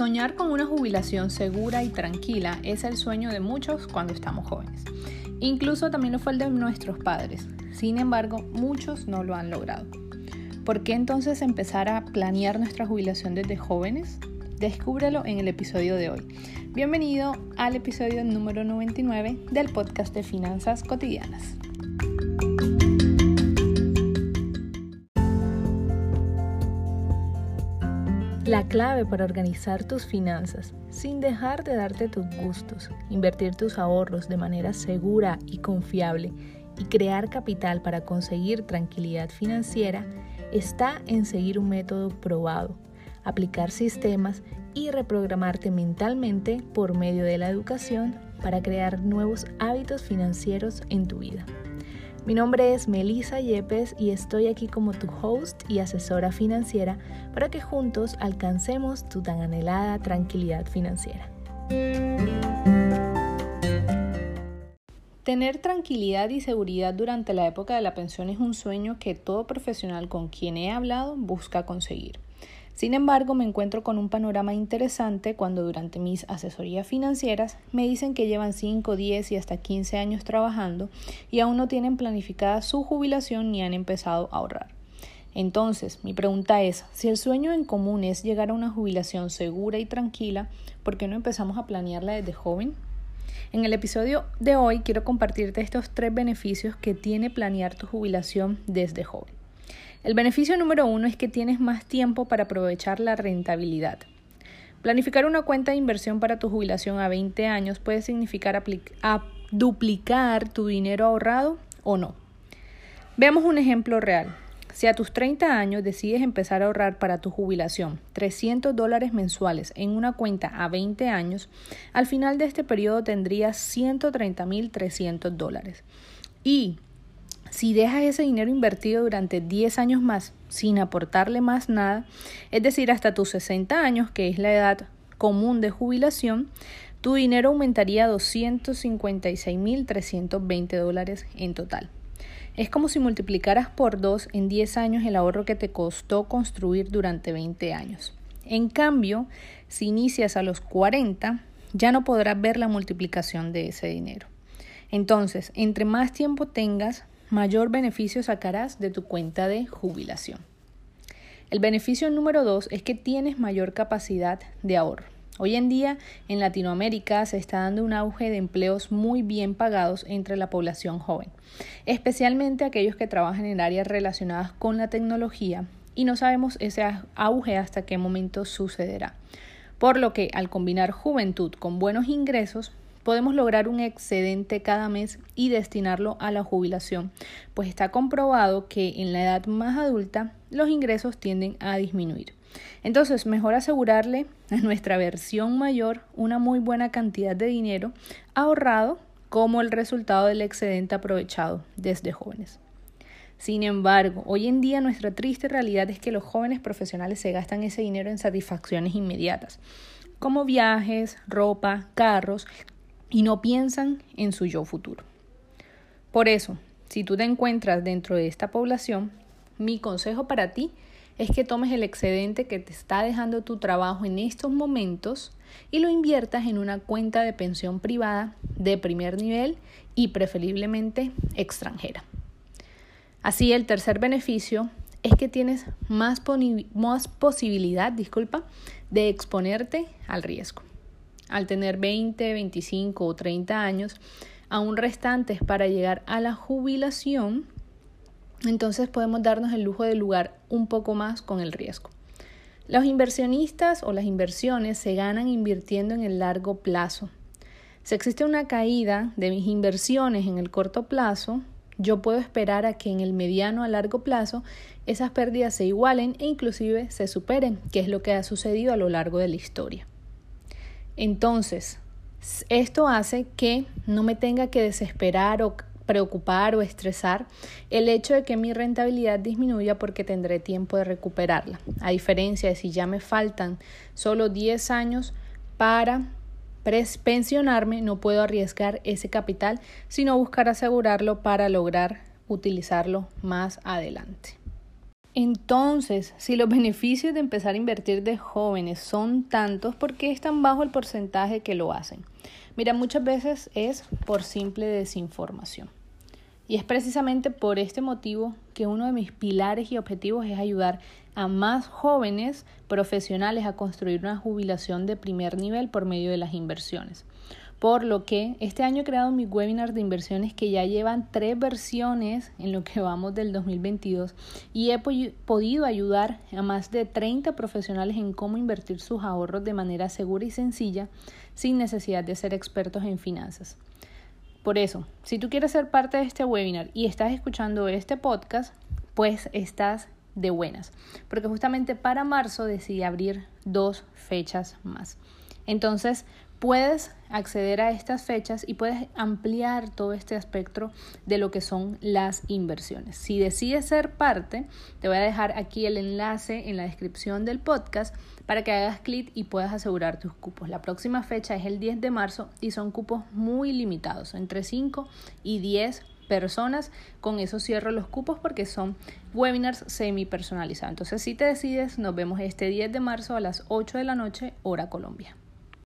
Soñar con una jubilación segura y tranquila es el sueño de muchos cuando estamos jóvenes. Incluso también lo fue el de nuestros padres. Sin embargo, muchos no lo han logrado. ¿Por qué entonces empezar a planear nuestra jubilación desde jóvenes? Descúbrelo en el episodio de hoy. Bienvenido al episodio número 99 del podcast de Finanzas Cotidianas. La clave para organizar tus finanzas sin dejar de darte tus gustos, invertir tus ahorros de manera segura y confiable y crear capital para conseguir tranquilidad financiera está en seguir un método probado, aplicar sistemas y reprogramarte mentalmente por medio de la educación para crear nuevos hábitos financieros en tu vida. Mi nombre es Melissa Yepes y estoy aquí como tu host y asesora financiera para que juntos alcancemos tu tan anhelada tranquilidad financiera. Tener tranquilidad y seguridad durante la época de la pensión es un sueño que todo profesional con quien he hablado busca conseguir. Sin embargo, me encuentro con un panorama interesante cuando durante mis asesorías financieras me dicen que llevan 5, 10 y hasta 15 años trabajando y aún no tienen planificada su jubilación ni han empezado a ahorrar. Entonces, mi pregunta es, si el sueño en común es llegar a una jubilación segura y tranquila, ¿por qué no empezamos a planearla desde joven? En el episodio de hoy quiero compartirte estos tres beneficios que tiene planear tu jubilación desde joven. El beneficio número uno es que tienes más tiempo para aprovechar la rentabilidad. Planificar una cuenta de inversión para tu jubilación a 20 años puede significar duplicar tu dinero ahorrado o no. Veamos un ejemplo real. Si a tus 30 años decides empezar a ahorrar para tu jubilación 300 dólares mensuales en una cuenta a 20 años, al final de este periodo tendrías 130.300 dólares. Y si dejas ese dinero invertido durante 10 años más sin aportarle más nada, es decir, hasta tus 60 años, que es la edad común de jubilación, tu dinero aumentaría a 256.320 dólares en total. Es como si multiplicaras por 2 en 10 años el ahorro que te costó construir durante 20 años. En cambio, si inicias a los 40, ya no podrás ver la multiplicación de ese dinero. Entonces, entre más tiempo tengas, mayor beneficio sacarás de tu cuenta de jubilación. El beneficio número dos es que tienes mayor capacidad de ahorro. Hoy en día en Latinoamérica se está dando un auge de empleos muy bien pagados entre la población joven, especialmente aquellos que trabajan en áreas relacionadas con la tecnología y no sabemos ese auge hasta qué momento sucederá. Por lo que al combinar juventud con buenos ingresos, podemos lograr un excedente cada mes y destinarlo a la jubilación, pues está comprobado que en la edad más adulta los ingresos tienden a disminuir. Entonces, mejor asegurarle a nuestra versión mayor una muy buena cantidad de dinero ahorrado como el resultado del excedente aprovechado desde jóvenes. Sin embargo, hoy en día nuestra triste realidad es que los jóvenes profesionales se gastan ese dinero en satisfacciones inmediatas, como viajes, ropa, carros, y no piensan en su yo futuro. Por eso, si tú te encuentras dentro de esta población, mi consejo para ti es que tomes el excedente que te está dejando tu trabajo en estos momentos y lo inviertas en una cuenta de pensión privada de primer nivel y preferiblemente extranjera. Así, el tercer beneficio es que tienes más, más posibilidad, disculpa, de exponerte al riesgo al tener 20, 25 o 30 años, aún restantes para llegar a la jubilación, entonces podemos darnos el lujo de lugar un poco más con el riesgo. Los inversionistas o las inversiones se ganan invirtiendo en el largo plazo. Si existe una caída de mis inversiones en el corto plazo, yo puedo esperar a que en el mediano a largo plazo esas pérdidas se igualen e inclusive se superen, que es lo que ha sucedido a lo largo de la historia. Entonces, esto hace que no me tenga que desesperar o preocupar o estresar el hecho de que mi rentabilidad disminuya porque tendré tiempo de recuperarla. A diferencia de si ya me faltan solo 10 años para pensionarme, no puedo arriesgar ese capital, sino buscar asegurarlo para lograr utilizarlo más adelante. Entonces, si los beneficios de empezar a invertir de jóvenes son tantos, ¿por qué es tan bajo el porcentaje que lo hacen? Mira, muchas veces es por simple desinformación. Y es precisamente por este motivo que uno de mis pilares y objetivos es ayudar a más jóvenes profesionales a construir una jubilación de primer nivel por medio de las inversiones. Por lo que este año he creado mis webinars de inversiones que ya llevan tres versiones en lo que vamos del 2022 y he podido ayudar a más de 30 profesionales en cómo invertir sus ahorros de manera segura y sencilla sin necesidad de ser expertos en finanzas. Por eso, si tú quieres ser parte de este webinar y estás escuchando este podcast, pues estás de buenas, porque justamente para marzo decidí abrir dos fechas más. Entonces, puedes acceder a estas fechas y puedes ampliar todo este espectro de lo que son las inversiones. Si decides ser parte, te voy a dejar aquí el enlace en la descripción del podcast para que hagas clic y puedas asegurar tus cupos. La próxima fecha es el 10 de marzo y son cupos muy limitados, entre 5 y 10 personas. Con eso cierro los cupos porque son webinars semi personalizados. Entonces, si te decides, nos vemos este 10 de marzo a las 8 de la noche, hora Colombia.